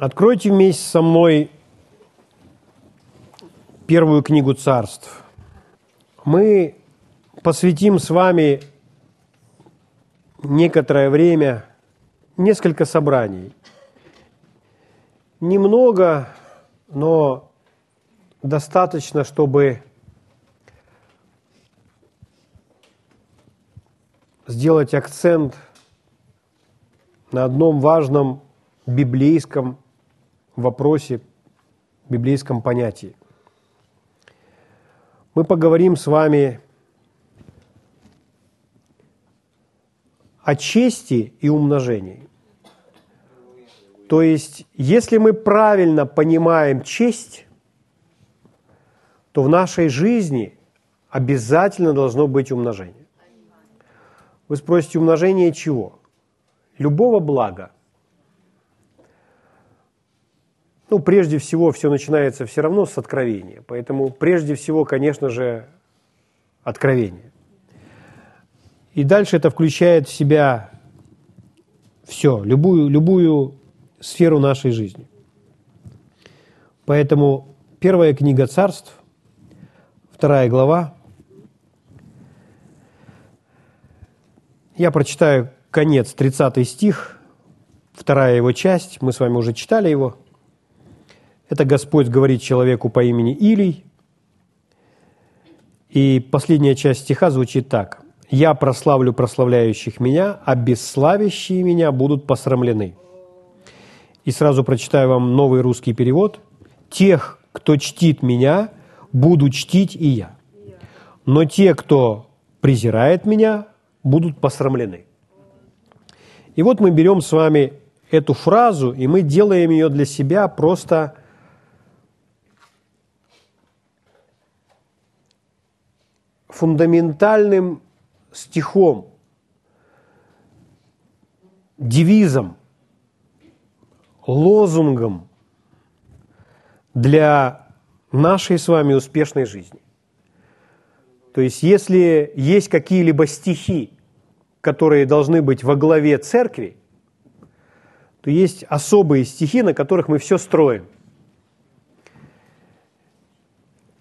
Откройте вместе со мной первую книгу царств. Мы посвятим с вами некоторое время, несколько собраний. Немного, но достаточно, чтобы сделать акцент на одном важном библейском вопросе, библейском понятии. Мы поговорим с вами о чести и умножении. То есть, если мы правильно понимаем честь, то в нашей жизни обязательно должно быть умножение. Вы спросите, умножение чего? Любого блага. Ну, прежде всего, все начинается все равно с откровения. Поэтому, прежде всего, конечно же, откровение. И дальше это включает в себя все, любую, любую сферу нашей жизни. Поэтому первая книга царств, вторая глава. Я прочитаю конец, 30 стих, вторая его часть, мы с вами уже читали его – это Господь говорит человеку по имени Илий. И последняя часть стиха звучит так. «Я прославлю прославляющих меня, а бесславящие меня будут посрамлены». И сразу прочитаю вам новый русский перевод. «Тех, кто чтит меня, буду чтить и я. Но те, кто презирает меня, будут посрамлены». И вот мы берем с вами эту фразу, и мы делаем ее для себя просто – фундаментальным стихом, девизом, лозунгом для нашей с вами успешной жизни. То есть, если есть какие-либо стихи, которые должны быть во главе церкви, то есть особые стихи, на которых мы все строим –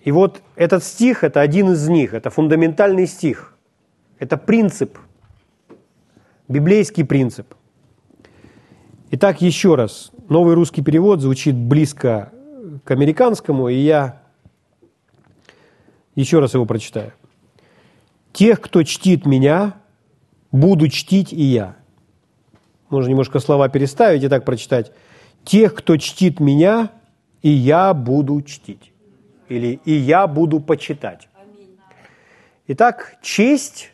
и вот этот стих – это один из них, это фундаментальный стих, это принцип, библейский принцип. Итак, еще раз, новый русский перевод звучит близко к американскому, и я еще раз его прочитаю. «Тех, кто чтит меня, буду чтить и я». Можно немножко слова переставить и так прочитать. «Тех, кто чтит меня, и я буду чтить» или «и я буду почитать». Итак, честь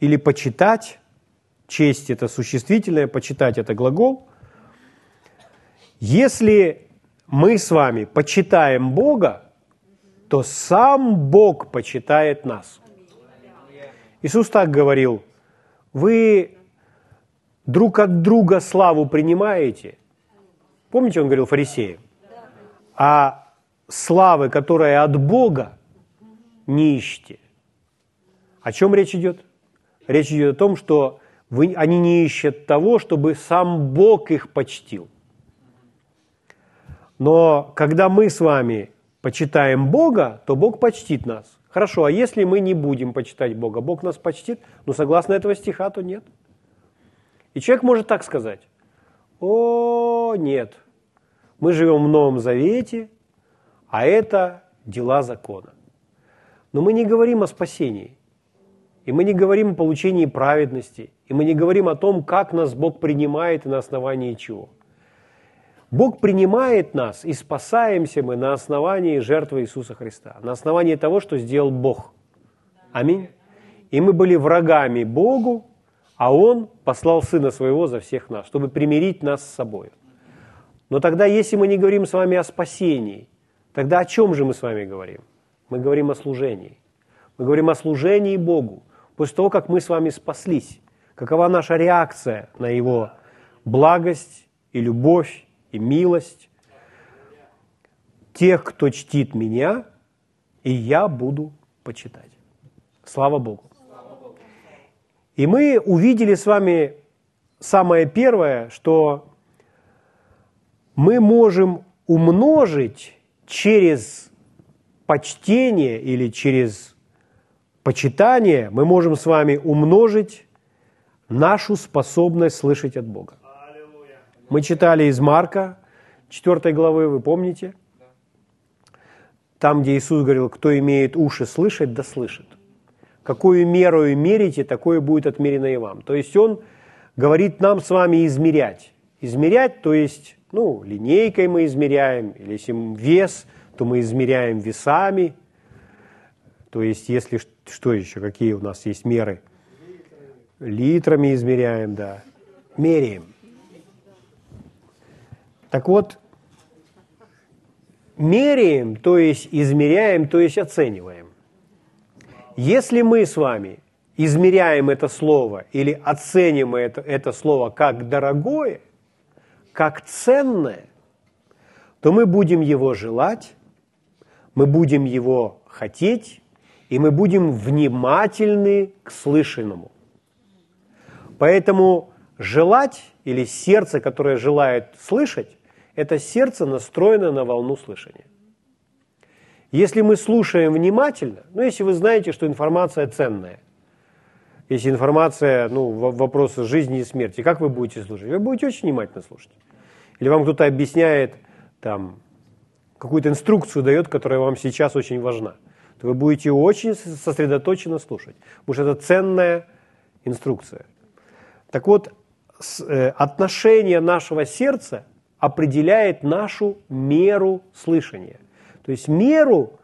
или почитать, честь – это существительное, почитать – это глагол. Если мы с вами почитаем Бога, то сам Бог почитает нас. Иисус так говорил, вы друг от друга славу принимаете. Помните, он говорил фарисеям? А славы, которая от Бога, не ищите. О чем речь идет? Речь идет о том, что вы, они не ищут того, чтобы сам Бог их почтил. Но когда мы с вами почитаем Бога, то Бог почтит нас. Хорошо, а если мы не будем почитать Бога, Бог нас почтит? Ну, согласно этого стиха, то нет. И человек может так сказать. О, нет. Мы живем в Новом Завете, а это дела закона. Но мы не говорим о спасении, и мы не говорим о получении праведности, и мы не говорим о том, как нас Бог принимает и на основании чего. Бог принимает нас, и спасаемся мы на основании жертвы Иисуса Христа, на основании того, что сделал Бог. Аминь. И мы были врагами Богу, а Он послал Сына Своего за всех нас, чтобы примирить нас с собой. Но тогда, если мы не говорим с вами о спасении, Тогда о чем же мы с вами говорим? Мы говорим о служении. Мы говорим о служении Богу. После того, как мы с вами спаслись, какова наша реакция на Его благость и любовь и милость? Тех, кто чтит меня, и я буду почитать. Слава Богу. И мы увидели с вами самое первое, что мы можем умножить через почтение или через почитание, мы можем с вами умножить нашу способность слышать от Бога. Мы читали из Марка, 4 главы, вы помните? Там, где Иисус говорил, кто имеет уши слышать, да слышит. Какую меру мерите, такое будет отмерено и вам. То есть Он говорит нам с вами измерять. Измерять, то есть, ну, линейкой мы измеряем, или если вес, то мы измеряем весами. То есть, если что еще, какие у нас есть меры? Литрами измеряем, да. Меряем. Так вот, меряем, то есть измеряем, то есть оцениваем. Если мы с вами измеряем это слово или оценим это, это слово как дорогое, как ценное, то мы будем его желать, мы будем его хотеть, и мы будем внимательны к слышанному. Поэтому желать или сердце, которое желает слышать, это сердце настроено на волну слышания. Если мы слушаем внимательно, ну, если вы знаете, что информация ценная, если информация, ну, вопросы жизни и смерти, как вы будете слушать? Вы будете очень внимательно слушать. Или вам кто-то объясняет, там, какую-то инструкцию дает, которая вам сейчас очень важна, то вы будете очень сосредоточенно слушать, потому что это ценная инструкция. Так вот, э, отношение нашего сердца определяет нашу меру слышания. То есть меру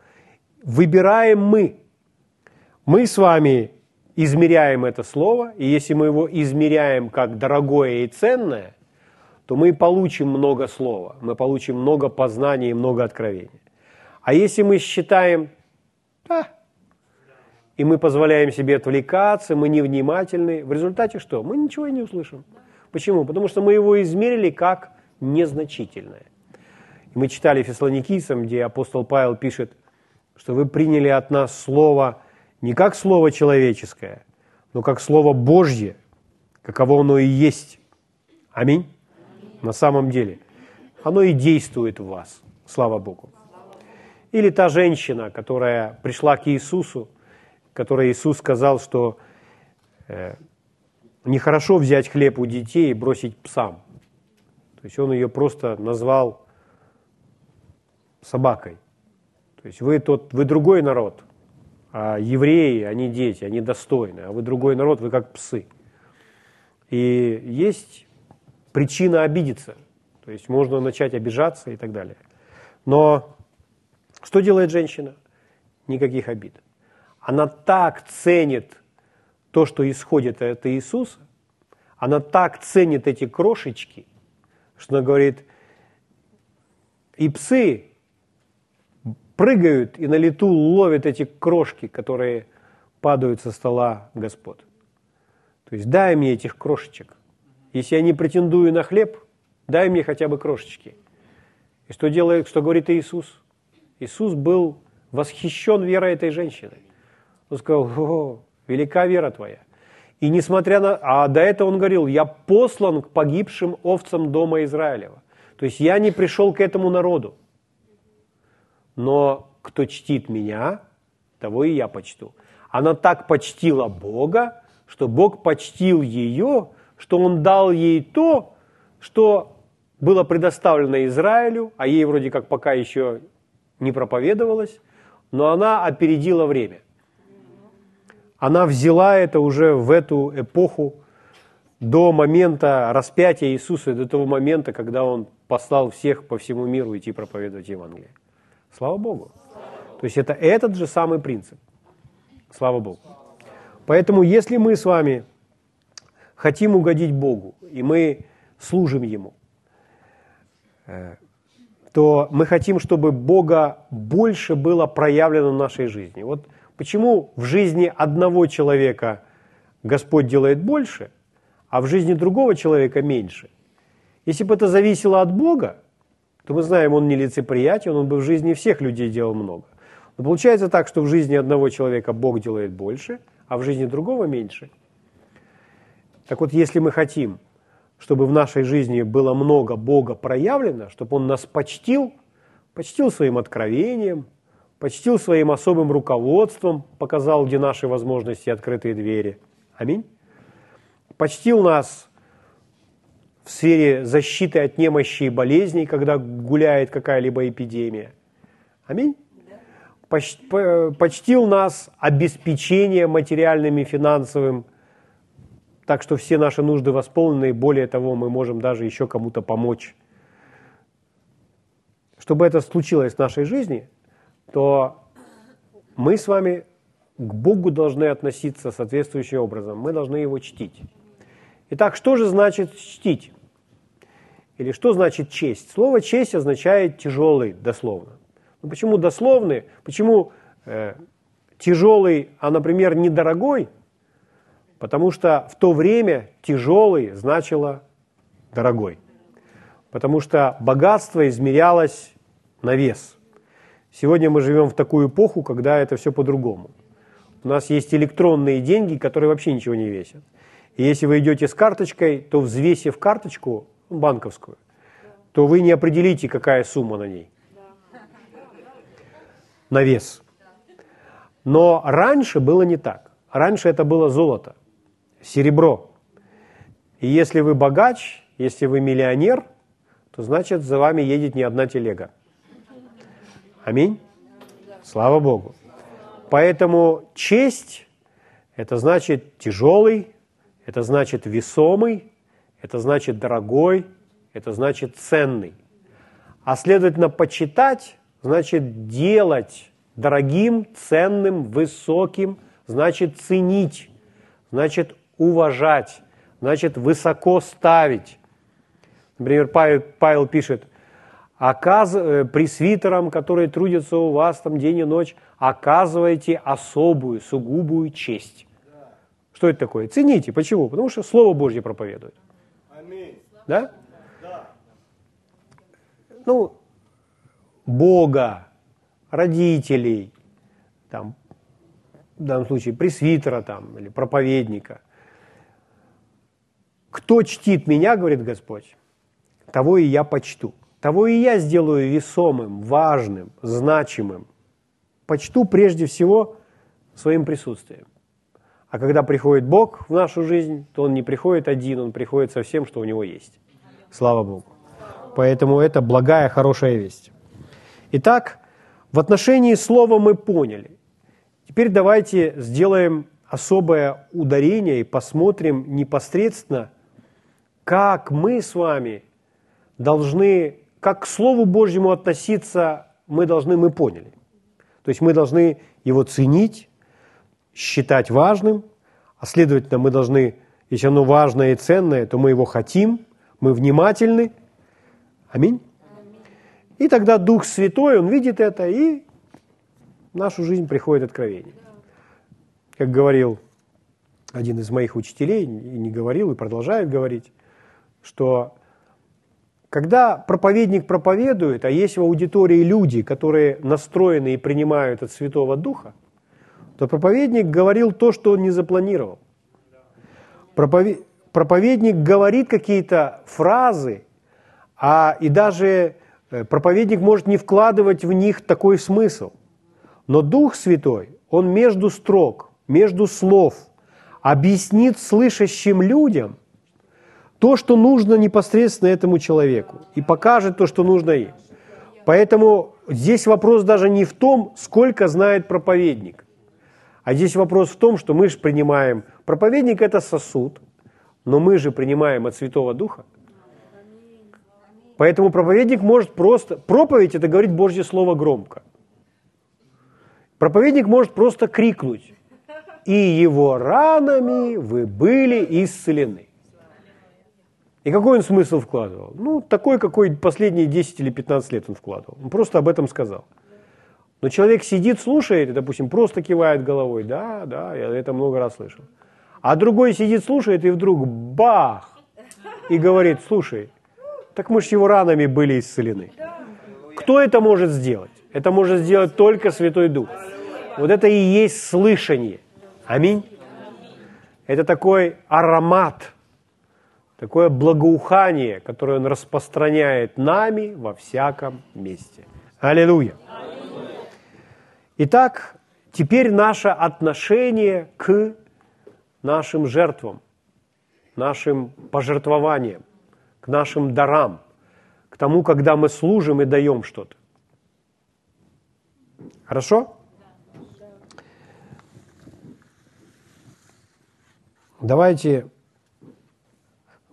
выбираем мы. Мы с вами измеряем это слово, и если мы его измеряем как дорогое и ценное, то мы получим много слова, мы получим много познаний и много откровений. А если мы считаем, да, и мы позволяем себе отвлекаться, мы невнимательны, в результате что? Мы ничего и не услышим. Почему? Потому что мы его измерили как незначительное. И мы читали Фессалоникийцам, где апостол Павел пишет, что вы приняли от нас слово не как слово человеческое, но как слово Божье, каково оно и есть. Аминь. На самом деле. Оно и действует в вас. Слава Богу. Или та женщина, которая пришла к Иисусу, которой Иисус сказал, что э, нехорошо взять хлеб у детей и бросить псам. То есть он ее просто назвал собакой. То есть вы, тот, вы другой народ, а евреи, они дети, они достойны, а вы другой народ, вы как псы. И есть причина обидеться, то есть можно начать обижаться и так далее. Но что делает женщина? Никаких обид. Она так ценит то, что исходит от Иисуса, она так ценит эти крошечки, что она говорит, и псы прыгают и на лету ловят эти крошки, которые падают со стола Господ. То есть дай мне этих крошечек. Если я не претендую на хлеб, дай мне хотя бы крошечки. И что делает, что говорит Иисус? Иисус был восхищен верой этой женщины. Он сказал, о, велика вера твоя. И несмотря на... А до этого он говорил, я послан к погибшим овцам дома Израилева. То есть я не пришел к этому народу. Но кто чтит меня, того и я почту. Она так почтила Бога, что Бог почтил ее, что Он дал ей то, что было предоставлено Израилю, а ей вроде как пока еще не проповедовалось, но она опередила время – она взяла это уже в эту эпоху до момента распятия Иисуса, до того момента, когда Он послал всех по всему миру идти проповедовать Евангелие. Слава Богу. То есть это этот же самый принцип. Слава Богу. Поэтому если мы с вами хотим угодить Богу, и мы служим Ему, э, то мы хотим, чтобы Бога больше было проявлено в нашей жизни. Вот Почему в жизни одного человека Господь делает больше, а в жизни другого человека меньше? Если бы это зависело от Бога, то мы знаем, он нелицеприятен, он бы в жизни всех людей делал много. Но получается так, что в жизни одного человека Бог делает больше, а в жизни другого меньше. Так вот, если мы хотим, чтобы в нашей жизни было много Бога проявлено, чтобы Он нас почтил, почтил своим откровением, почтил своим особым руководством, показал, где наши возможности открытые двери. Аминь. Почтил нас в сфере защиты от немощи и болезней, когда гуляет какая-либо эпидемия. Аминь. Почтил нас обеспечением материальным и финансовым, так что все наши нужды восполнены, и более того, мы можем даже еще кому-то помочь. Чтобы это случилось в нашей жизни, то мы с вами к Богу должны относиться соответствующим образом. Мы должны Его чтить. Итак, что же значит чтить? Или что значит честь? Слово честь означает тяжелый, дословно. Ну, почему дословный? Почему э, тяжелый, а, например, недорогой? Потому что в то время тяжелый значило дорогой. Потому что богатство измерялось на вес. Сегодня мы живем в такую эпоху, когда это все по-другому. У нас есть электронные деньги, которые вообще ничего не весят. И если вы идете с карточкой, то взвесив карточку, банковскую, то вы не определите, какая сумма на ней. На вес. Но раньше было не так. Раньше это было золото, серебро. И если вы богач, если вы миллионер, то значит за вами едет не одна телега. Аминь. Слава Богу. Поэтому честь – это значит тяжелый, это значит весомый, это значит дорогой, это значит ценный. А следовательно, почитать значит делать дорогим, ценным, высоким, значит ценить, значит уважать, значит высоко ставить. Например, Павел, Павел пишет, оказ, э, пресвитерам, которые трудятся у вас там день и ночь, оказывайте особую, сугубую честь. Что это такое? Цените. Почему? Потому что Слово Божье проповедует. Да? Ну, Бога, родителей, там, в данном случае пресвитера там, или проповедника. Кто чтит меня, говорит Господь, того и я почту. Того и я сделаю весомым, важным, значимым. Почту прежде всего своим присутствием. А когда приходит Бог в нашу жизнь, то Он не приходит один, Он приходит со всем, что у Него есть. Слава Богу. Поэтому это благая, хорошая весть. Итак, в отношении слова мы поняли. Теперь давайте сделаем особое ударение и посмотрим непосредственно, как мы с вами должны, как к Слову Божьему относиться мы должны, мы поняли. То есть мы должны его ценить, считать важным, а следовательно мы должны, если оно важное и ценное, то мы его хотим, мы внимательны. Аминь. И тогда Дух Святой, Он видит это, и в нашу жизнь приходит откровение. Как говорил один из моих учителей, и не говорил, и продолжает говорить, что когда проповедник проповедует, а есть в аудитории люди, которые настроены и принимают от Святого Духа, то проповедник говорил то, что он не запланировал. Проповедник говорит какие-то фразы, а и даже э, проповедник может не вкладывать в них такой смысл. Но Дух Святой, Он между строк, между слов объяснит слышащим людям то, что нужно непосредственно этому человеку, и покажет то, что нужно им. Поэтому здесь вопрос даже не в том, сколько знает проповедник, а здесь вопрос в том, что мы же принимаем, проповедник это сосуд, но мы же принимаем от Святого Духа – Поэтому проповедник может просто... Проповедь – это говорить Божье Слово громко. Проповедник может просто крикнуть. «И его ранами вы были исцелены». И какой он смысл вкладывал? Ну, такой, какой последние 10 или 15 лет он вкладывал. Он просто об этом сказал. Но человек сидит, слушает, и, допустим, просто кивает головой. Да, да, я это много раз слышал. А другой сидит, слушает, и вдруг бах! И говорит, слушай, так мы же его ранами были исцелены. Кто это может сделать? Это может сделать только Святой Дух. Вот это и есть слышание. Аминь. Это такой аромат такое благоухание, которое Он распространяет нами во всяком месте. Аллилуйя! Итак, теперь наше отношение к нашим жертвам, нашим пожертвованиям, к нашим дарам, к тому, когда мы служим и даем что-то. Хорошо? Давайте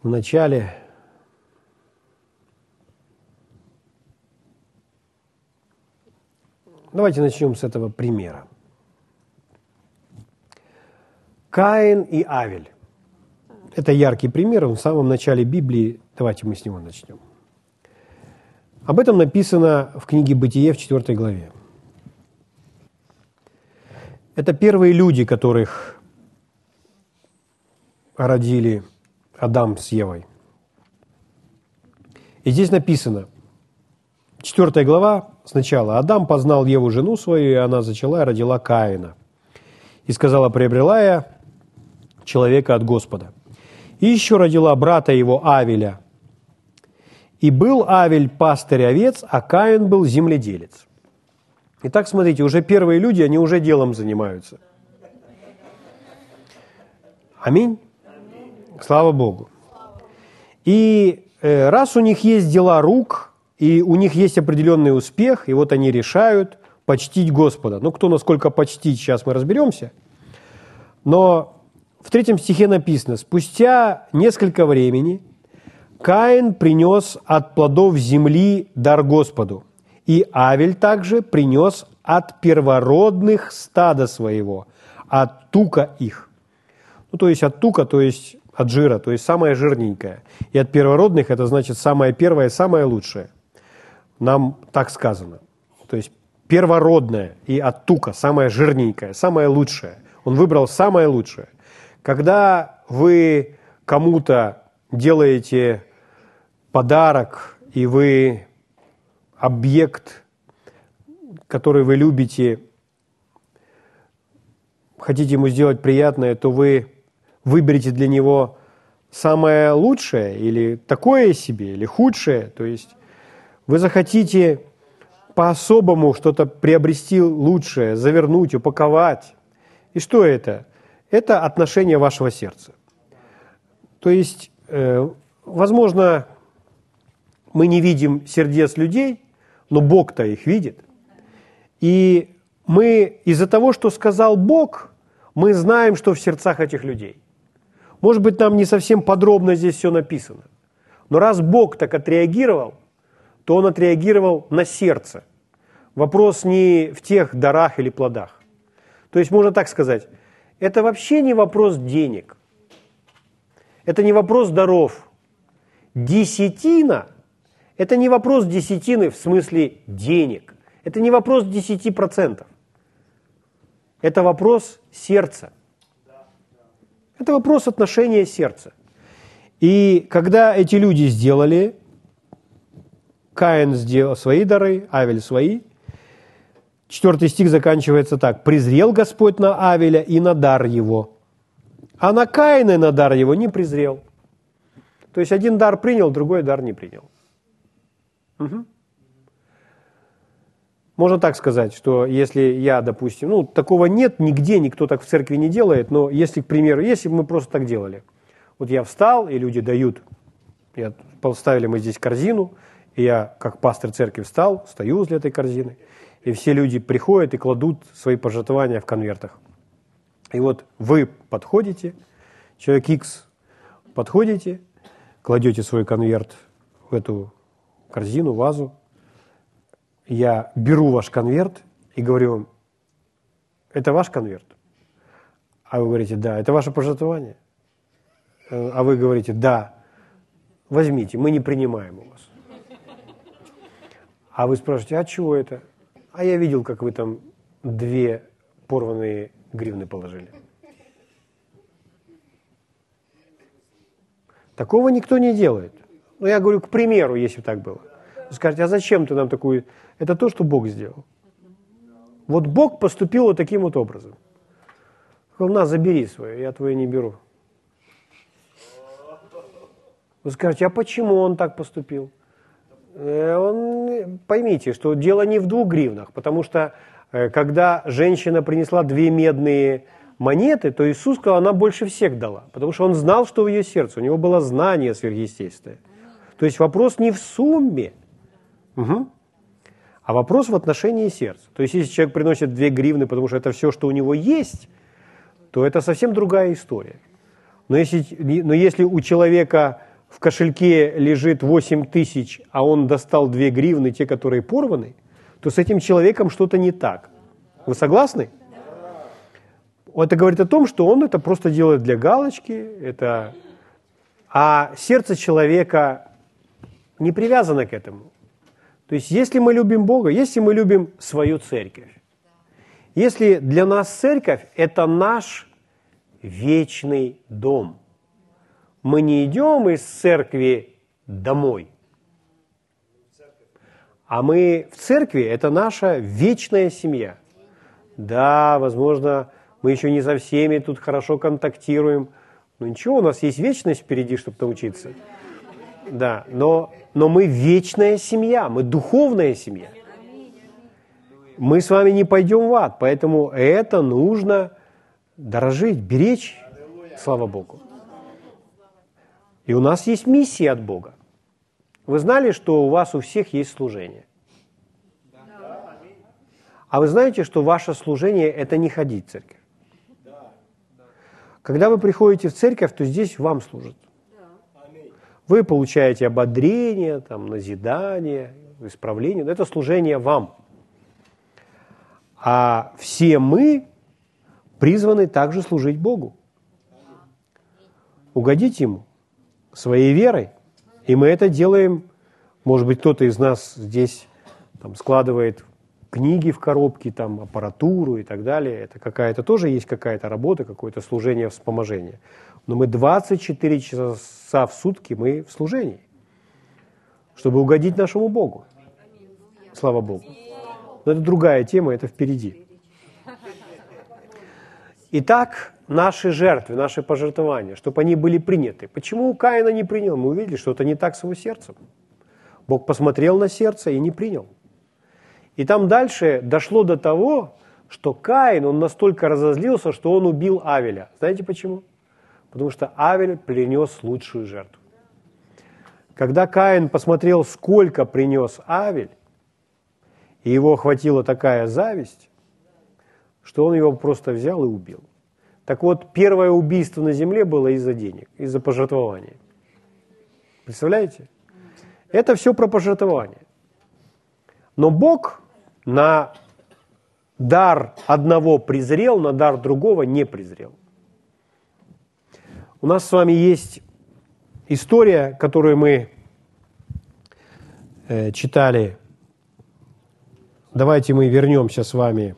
вначале Давайте начнем с этого примера. Каин и Авель. Это яркий пример, он в самом начале Библии. Давайте мы с него начнем. Об этом написано в книге «Бытие» в 4 главе. Это первые люди, которых родили Адам с Евой. И здесь написано, 4 глава сначала, «Адам познал Еву, жену свою, и она зачала и родила Каина. И сказала, приобрела я человека от Господа. И еще родила брата его Авеля. И был Авель пастырь овец, а Каин был земледелец». Итак, смотрите, уже первые люди, они уже делом занимаются. Аминь. Слава Богу. И э, раз у них есть дела рук, и у них есть определенный успех, и вот они решают почтить Господа. Ну, кто насколько почтить, сейчас мы разберемся. Но в третьем стихе написано, спустя несколько времени Каин принес от плодов земли дар Господу, и Авель также принес от первородных стада своего, от тука их. Ну, то есть от тука, то есть от жира, то есть самое жирненькое. И от первородных это значит самое первое, самое лучшее. Нам так сказано. То есть первородное и от тука, самое жирненькое, самое лучшее. Он выбрал самое лучшее. Когда вы кому-то делаете подарок, и вы объект, который вы любите, хотите ему сделать приятное, то вы выберете для него самое лучшее или такое себе, или худшее. То есть вы захотите по-особому что-то приобрести лучшее, завернуть, упаковать. И что это? Это отношение вашего сердца. То есть, э, возможно, мы не видим сердец людей, но Бог-то их видит. И мы из-за того, что сказал Бог, мы знаем, что в сердцах этих людей. Может быть, нам не совсем подробно здесь все написано. Но раз Бог так отреагировал, то Он отреагировал на сердце. Вопрос не в тех дарах или плодах. То есть можно так сказать, это вообще не вопрос денег. Это не вопрос даров. Десятина – это не вопрос десятины в смысле денег. Это не вопрос 10%. Это вопрос сердца. Это вопрос отношения сердца. И когда эти люди сделали, Каин сделал свои дары, Авель свои, четвертый стих заканчивается так. «Презрел Господь на Авеля и на дар его, а на Каина и на дар его не презрел». То есть один дар принял, другой дар не принял. Угу. Можно так сказать, что если я, допустим, ну, такого нет нигде, никто так в церкви не делает, но если, к примеру, если бы мы просто так делали. Вот я встал, и люди дают, я, поставили мы здесь корзину, и я, как пастор церкви, встал, стою возле этой корзины, и все люди приходят и кладут свои пожертвования в конвертах. И вот вы подходите, человек X подходите, кладете свой конверт в эту корзину, вазу, я беру ваш конверт и говорю это ваш конверт? А вы говорите, да, это ваше пожертвование? Э, а вы говорите, да, возьмите, мы не принимаем у вас. А вы спрашиваете, а чего это? А я видел, как вы там две порванные гривны положили. Такого никто не делает. Ну, я говорю, к примеру, если так было. Вы скажете, а зачем ты нам такую это то, что Бог сделал. Вот Бог поступил вот таким вот образом. Сказал, на, забери свое, я твое не беру. Вы скажете, а почему он так поступил? Э, он, поймите, что дело не в двух гривнах, потому что э, когда женщина принесла две медные монеты, то Иисус сказал, она больше всех дала, потому что он знал, что в ее сердце, у него было знание сверхъестественное. То есть вопрос не в сумме, угу. а вопрос в отношении сердца. То есть если человек приносит две гривны, потому что это все, что у него есть, то это совсем другая история. Но если, но если у человека в кошельке лежит 8 тысяч, а он достал 2 гривны, те, которые порваны, то с этим человеком что-то не так. Вы согласны? Это говорит о том, что он это просто делает для галочки, это... а сердце человека не привязано к этому. То есть если мы любим Бога, если мы любим свою церковь, если для нас церковь – это наш вечный дом – мы не идем из церкви домой, а мы в церкви – это наша вечная семья. Да, возможно, мы еще не со всеми тут хорошо контактируем, но ничего, у нас есть вечность впереди, чтобы научиться. Да, но, но мы вечная семья, мы духовная семья. Мы с вами не пойдем в ад, поэтому это нужно дорожить, беречь, слава Богу. И у нас есть миссия от Бога. Вы знали, что у вас у всех есть служение? А вы знаете, что ваше служение – это не ходить в церковь? Когда вы приходите в церковь, то здесь вам служат. Вы получаете ободрение, там, назидание, исправление. Это служение вам. А все мы призваны также служить Богу. Угодить Ему своей верой. И мы это делаем, может быть, кто-то из нас здесь там, складывает книги в коробки, там, аппаратуру и так далее. Это какая-то тоже есть какая-то работа, какое-то служение вспоможения. Но мы 24 часа в сутки мы в служении, чтобы угодить нашему Богу. Слава Богу. Но это другая тема, это впереди. Итак, наши жертвы, наши пожертвования, чтобы они были приняты. Почему Каина не принял? Мы увидели, что это не так с его сердцем. Бог посмотрел на сердце и не принял. И там дальше дошло до того, что Каин, он настолько разозлился, что он убил Авеля. Знаете почему? Потому что Авель принес лучшую жертву. Когда Каин посмотрел, сколько принес Авель, и его охватила такая зависть, что он его просто взял и убил. Так вот, первое убийство на земле было из-за денег, из-за пожертвования. Представляете? Это все про пожертвование. Но Бог на дар одного презрел, на дар другого не презрел. У нас с вами есть история, которую мы э, читали. Давайте мы вернемся с вами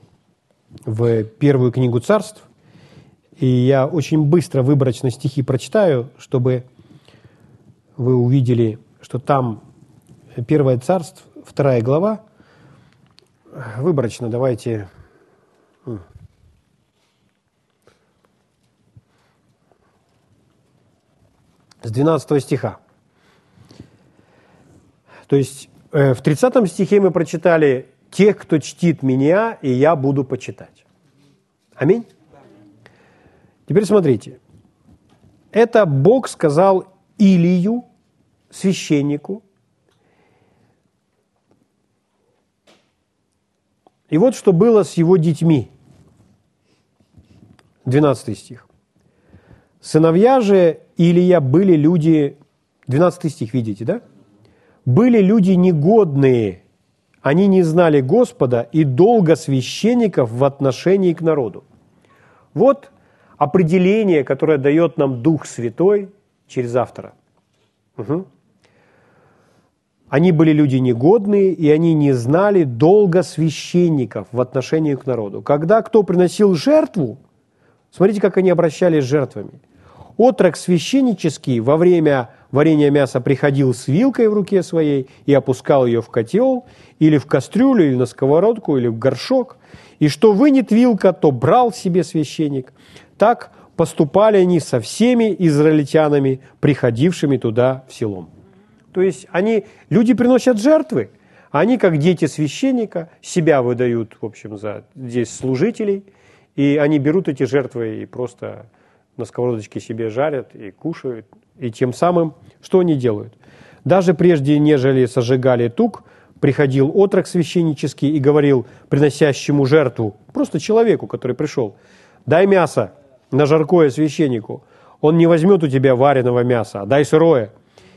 в первую книгу царств. И я очень быстро выборочно стихи прочитаю, чтобы вы увидели, что там Первое царство, вторая глава. Выборочно давайте... С 12 стиха. То есть э, в 30 стихе мы прочитали «Тех, кто чтит меня, и я буду почитать». Аминь. Теперь смотрите. Это Бог сказал Илию, священнику. И вот что было с его детьми. 12 стих. Сыновья же Илия были люди, 12 стих, видите, да? Были люди негодные, они не знали Господа и долго священников в отношении к народу. Вот определение, которое дает нам Дух Святой через автора. Угу. Они были люди негодные, и они не знали долга священников в отношении к народу. Когда кто приносил жертву, смотрите, как они обращались с жертвами. Отрок священнический во время варения мяса приходил с вилкой в руке своей и опускал ее в котел, или в кастрюлю, или на сковородку, или в горшок. И что вынет вилка, то брал себе священник. Так поступали они со всеми израильтянами, приходившими туда в селом. То есть они, люди приносят жертвы, они, как дети священника, себя выдают, в общем, за здесь служителей, и они берут эти жертвы и просто на сковородочке себе жарят и кушают. И тем самым, что они делают? Даже прежде, нежели сожигали тук, приходил отрок священнический и говорил приносящему жертву, просто человеку, который пришел, дай мясо на жаркое священнику. Он не возьмет у тебя вареного мяса, а дай сырое.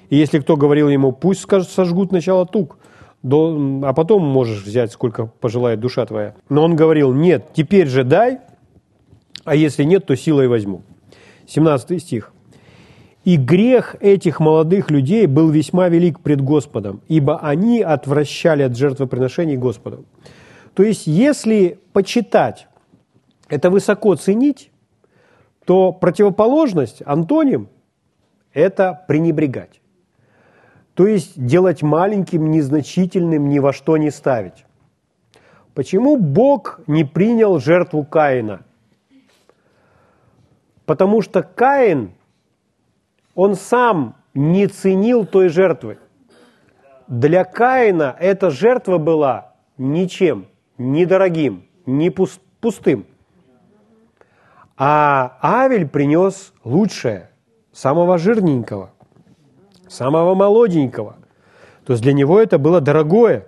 И если кто говорил ему, пусть сожгут сначала тук, а потом можешь взять, сколько пожелает душа твоя. Но он говорил, нет, теперь же дай, а если нет, то силой возьму. 17 стих. «И грех этих молодых людей был весьма велик пред Господом, ибо они отвращали от жертвоприношений Господу». То есть, если почитать, это высоко ценить, то противоположность, антоним, это пренебрегать. То есть делать маленьким, незначительным, ни во что не ставить. Почему Бог не принял жертву Каина? Потому что Каин, он сам не ценил той жертвы. Для Каина эта жертва была ничем, недорогим, не пустым. А Авель принес лучшее, самого жирненького – самого молоденького. То есть для него это было дорогое.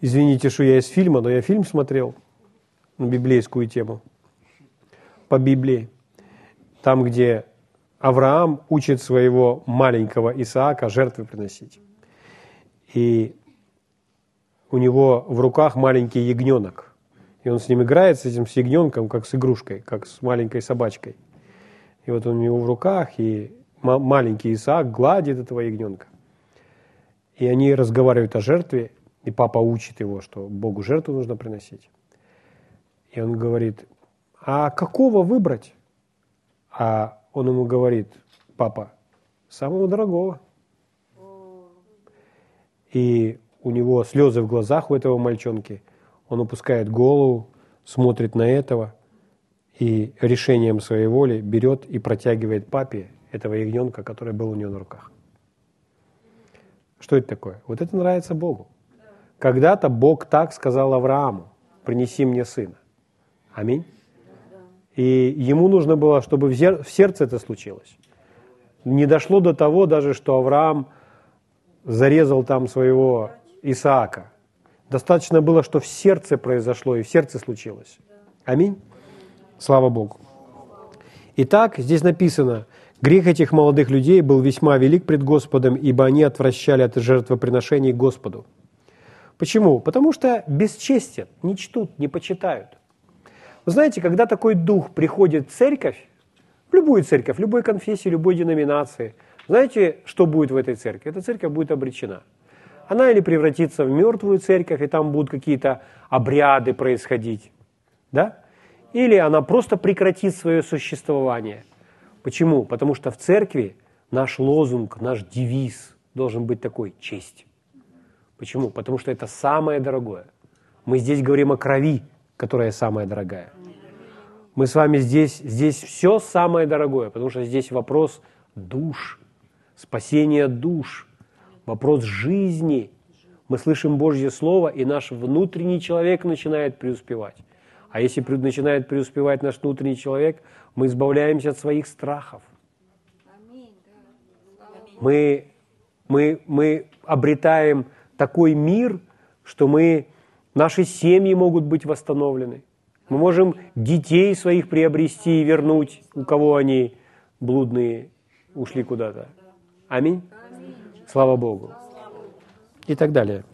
Извините, что я из фильма, но я фильм смотрел на библейскую тему, по Библии. Там, где Авраам учит своего маленького Исаака жертвы приносить. И у него в руках маленький ягненок. И он с ним играет, с этим с ягненком, как с игрушкой, как с маленькой собачкой. И вот он у него в руках, и маленький Исаак гладит этого ягненка. И они разговаривают о жертве, и папа учит его, что Богу жертву нужно приносить. И он говорит, а какого выбрать? А он ему говорит, папа, самого дорогого. И у него слезы в глазах у этого мальчонки. Он опускает голову, смотрит на этого и решением своей воли берет и протягивает папе этого ягненка, который был у нее на руках. Что это такое? Вот это нравится Богу. Когда-то Бог так сказал Аврааму, принеси мне сына. Аминь. И ему нужно было, чтобы в сердце это случилось. Не дошло до того даже, что Авраам зарезал там своего Исаака. Достаточно было, что в сердце произошло и в сердце случилось. Аминь. Слава Богу. Итак, здесь написано, Грех этих молодых людей был весьма велик пред Господом, ибо они отвращали от жертвоприношений Господу. Почему? Потому что бесчестят, не чтут, не почитают. Вы знаете, когда такой дух приходит в церковь, в любую церковь, в любой конфессии, любой деноминации, знаете, что будет в этой церкви? Эта церковь будет обречена. Она или превратится в мертвую церковь, и там будут какие-то обряды происходить, да? Или она просто прекратит свое существование – Почему? Потому что в церкви наш лозунг, наш девиз должен быть такой – честь. Почему? Потому что это самое дорогое. Мы здесь говорим о крови, которая самая дорогая. Мы с вами здесь, здесь все самое дорогое, потому что здесь вопрос душ, спасения душ, вопрос жизни. Мы слышим Божье Слово, и наш внутренний человек начинает преуспевать. А если начинает преуспевать наш внутренний человек, мы избавляемся от своих страхов. Мы, мы, мы обретаем такой мир, что мы, наши семьи могут быть восстановлены. Мы можем детей своих приобрести и вернуть, у кого они блудные ушли куда-то. Аминь. Слава Богу. И так далее.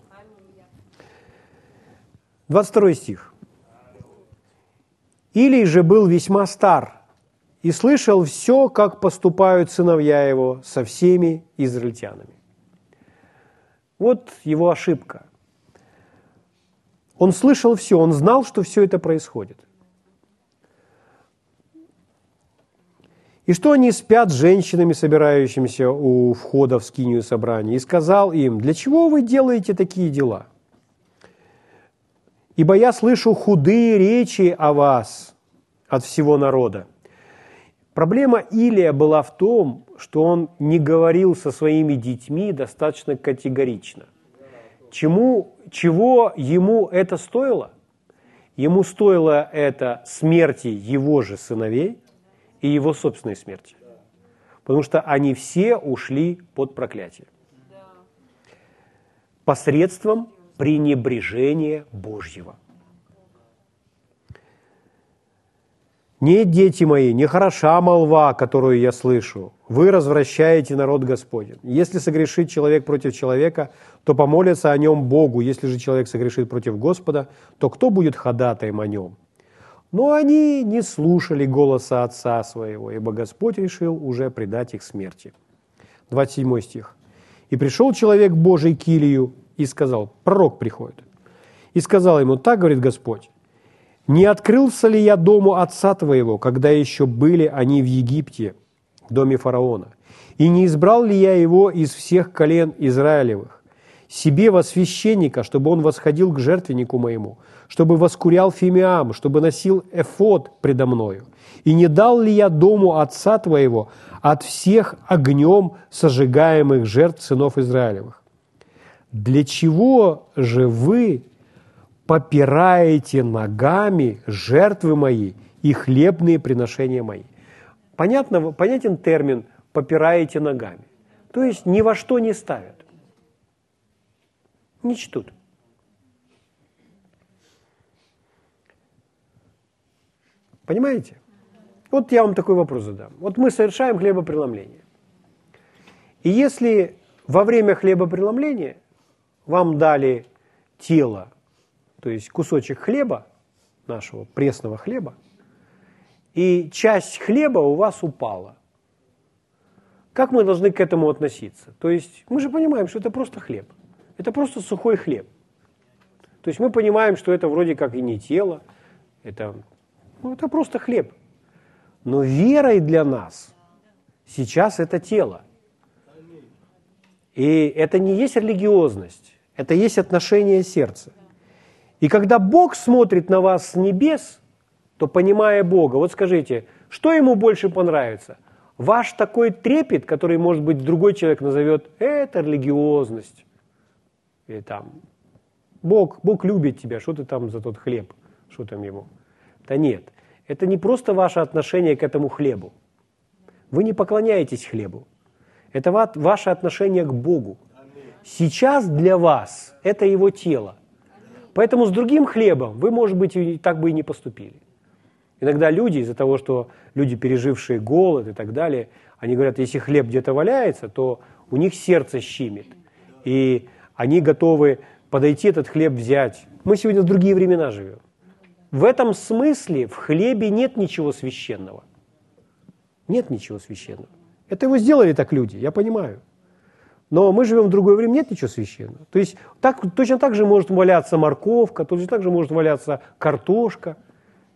22 стих. «Или же был весьма стар, и слышал все, как поступают сыновья его со всеми израильтянами. Вот его ошибка. Он слышал все, он знал, что все это происходит. И что они спят с женщинами, собирающимися у входа в скинию собрания, и сказал им, для чего вы делаете такие дела? Ибо я слышу худые речи о вас – от всего народа. Проблема Илия была в том, что он не говорил со своими детьми достаточно категорично. Чему, чего ему это стоило? Ему стоило это смерти его же сыновей и его собственной смерти. Потому что они все ушли под проклятие. Посредством пренебрежения Божьего. Нет, дети мои, не хороша молва, которую я слышу. Вы развращаете народ Господень. Если согрешит человек против человека, то помолится о нем Богу. Если же человек согрешит против Господа, то кто будет ходатаем о нем? Но они не слушали голоса отца своего, ибо Господь решил уже предать их смерти. 27 стих. «И пришел человек Божий к Илию и сказал, пророк приходит, и сказал ему, так говорит Господь, не открылся ли я дому отца твоего, когда еще были они в Египте, в доме фараона? И не избрал ли я его из всех колен Израилевых, себе во священника, чтобы он восходил к жертвеннику моему, чтобы воскурял фимиам, чтобы носил эфод предо мною? И не дал ли я дому отца твоего от всех огнем сожигаемых жертв сынов Израилевых? Для чего же вы попираете ногами жертвы мои и хлебные приношения мои. Понятно, понятен термин «попираете ногами». То есть ни во что не ставят. Не чтут. Понимаете? Вот я вам такой вопрос задам. Вот мы совершаем хлебопреломление. И если во время хлебопреломления вам дали тело то есть кусочек хлеба, нашего пресного хлеба, и часть хлеба у вас упала. Как мы должны к этому относиться? То есть мы же понимаем, что это просто хлеб. Это просто сухой хлеб. То есть мы понимаем, что это вроде как и не тело, это, ну, это просто хлеб. Но верой для нас сейчас это тело. И это не есть религиозность, это есть отношение сердца. И когда Бог смотрит на вас с небес, то понимая Бога, вот скажите, что ему больше понравится? Ваш такой трепет, который, может быть, другой человек назовет, это религиозность. Или там, Бог, Бог любит тебя, что ты там за тот хлеб, что там ему? Да нет, это не просто ваше отношение к этому хлебу. Вы не поклоняетесь хлебу. Это ваше отношение к Богу. Сейчас для вас это его тело. Поэтому с другим хлебом вы, может быть, и так бы и не поступили. Иногда люди, из-за того, что люди, пережившие голод и так далее, они говорят, если хлеб где-то валяется, то у них сердце щемит. И они готовы подойти этот хлеб взять. Мы сегодня в другие времена живем. В этом смысле в хлебе нет ничего священного. Нет ничего священного. Это его сделали так люди, я понимаю. Но мы живем в другое время, нет ничего священного. То есть так, точно так же может валяться морковка, точно так же может валяться картошка.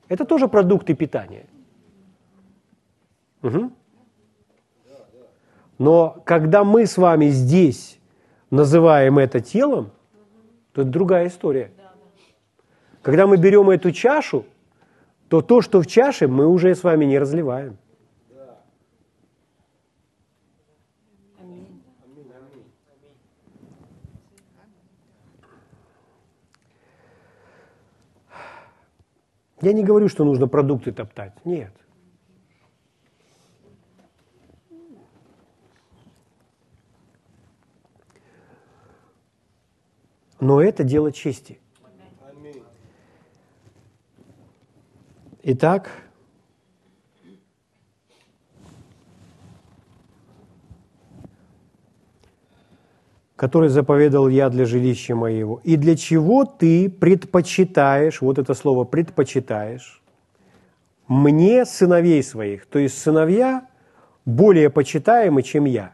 Это тоже продукты питания. Угу. Но когда мы с вами здесь называем это телом, то это другая история. Когда мы берем эту чашу, то то, что в чаше, мы уже с вами не разливаем. Я не говорю, что нужно продукты топтать. Нет. Но это дело чести. Итак, который заповедал я для жилища моего, и для чего ты предпочитаешь, вот это слово предпочитаешь, мне сыновей своих, то есть сыновья более почитаемы, чем я,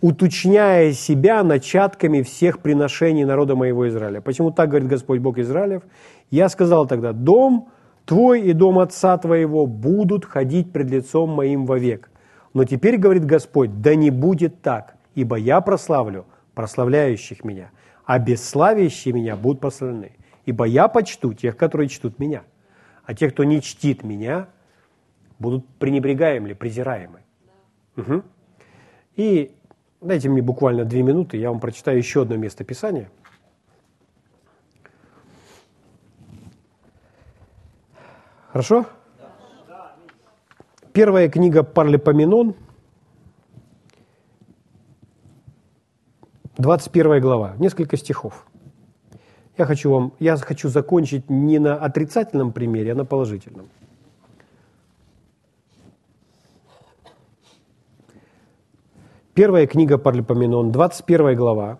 уточняя себя начатками всех приношений народа моего Израиля. Почему так говорит Господь Бог Израилев? Я сказал тогда, дом твой и дом отца твоего будут ходить пред лицом моим вовек. Но теперь, говорит Господь, да не будет так – ибо я прославлю прославляющих меня, а бесславящие меня будут прославлены. Ибо я почту тех, которые чтут меня. а те, кто не чтит меня, будут пренебрегаемы, презираемы. Угу. И дайте мне буквально две минуты, я вам прочитаю еще одно место Писания. Хорошо? Первая книга Парлепоменон, 21 глава, несколько стихов. Я хочу, вам, я хочу закончить не на отрицательном примере, а на положительном. Первая книга Парлепоменон, 21 глава.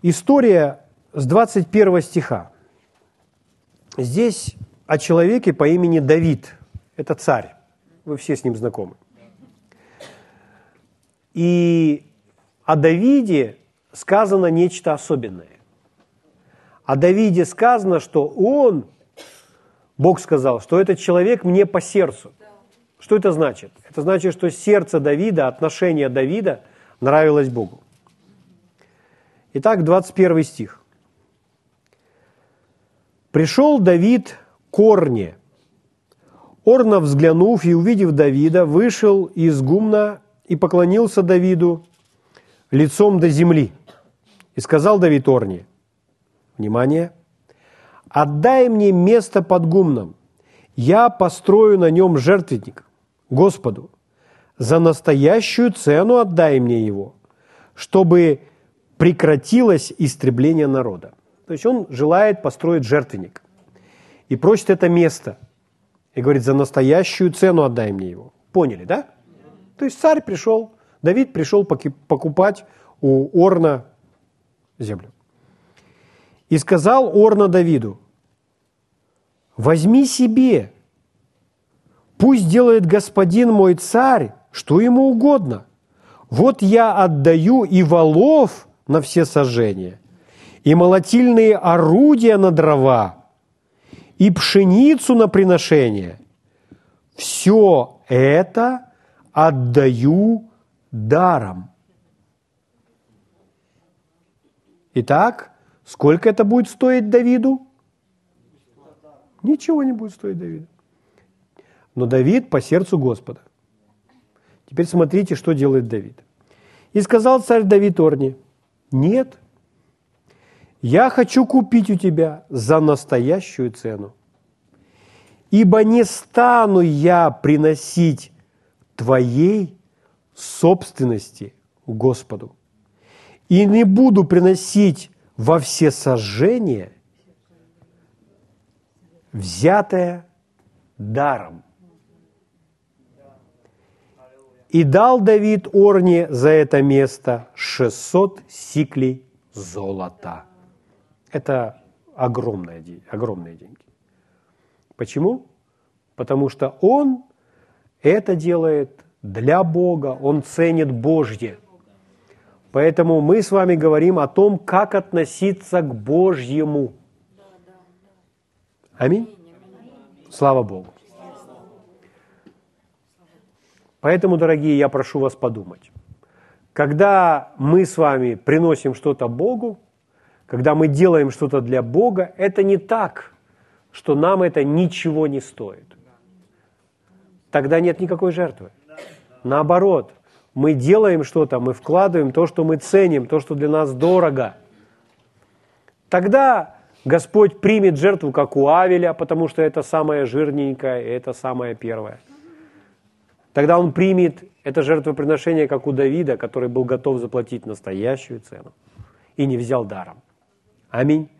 История с 21 стиха. Здесь о человеке по имени Давид. Это царь. Вы все с ним знакомы. И о Давиде сказано нечто особенное. О Давиде сказано, что он, Бог сказал, что этот человек мне по сердцу. Что это значит? Это значит, что сердце Давида, отношение Давида нравилось Богу. Итак, 21 стих. «Пришел Давид к Орне. Орна, взглянув и увидев Давида, вышел из гумна и поклонился Давиду лицом до земли. И сказал Давид Орне, внимание, «Отдай мне место под гумном, я построю на нем жертвенник Господу, за настоящую цену отдай мне его, чтобы прекратилось истребление народа». То есть он желает построить жертвенник и просит это место. И говорит, за настоящую цену отдай мне его. Поняли, да? То есть царь пришел, Давид пришел покупать у Орна землю. И сказал Орна Давиду, возьми себе, пусть делает господин мой царь, что ему угодно. Вот я отдаю и валов на все сожжения, и молотильные орудия на дрова, и пшеницу на приношение. Все это отдаю даром. Итак, сколько это будет стоить Давиду? Ничего не будет стоить Давиду. Но Давид по сердцу Господа. Теперь смотрите, что делает Давид. И сказал царь Давид Орни, нет, я хочу купить у тебя за настоящую цену. Ибо не стану я приносить твоей собственности Господу. И не буду приносить во все сожжения взятое даром. И дал Давид Орне за это место 600 сиклей золота. Это огромные, огромные деньги. Почему? Потому что он это делает для Бога, он ценит Божье. Поэтому мы с вами говорим о том, как относиться к Божьему. Аминь. Слава Богу. Поэтому, дорогие, я прошу вас подумать. Когда мы с вами приносим что-то Богу, когда мы делаем что-то для Бога, это не так, что нам это ничего не стоит. Тогда нет никакой жертвы. Наоборот, мы делаем что-то, мы вкладываем то, что мы ценим, то, что для нас дорого. Тогда Господь примет жертву, как у Авеля, потому что это самое жирненькое, это самое первое. Тогда Он примет это жертвоприношение, как у Давида, который был готов заплатить настоящую цену и не взял даром. Аминь.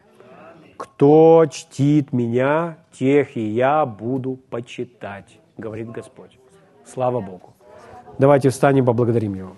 Кто чтит меня, тех и я буду почитать, говорит Господь. Слава Богу. Давайте встанем, поблагодарим Его.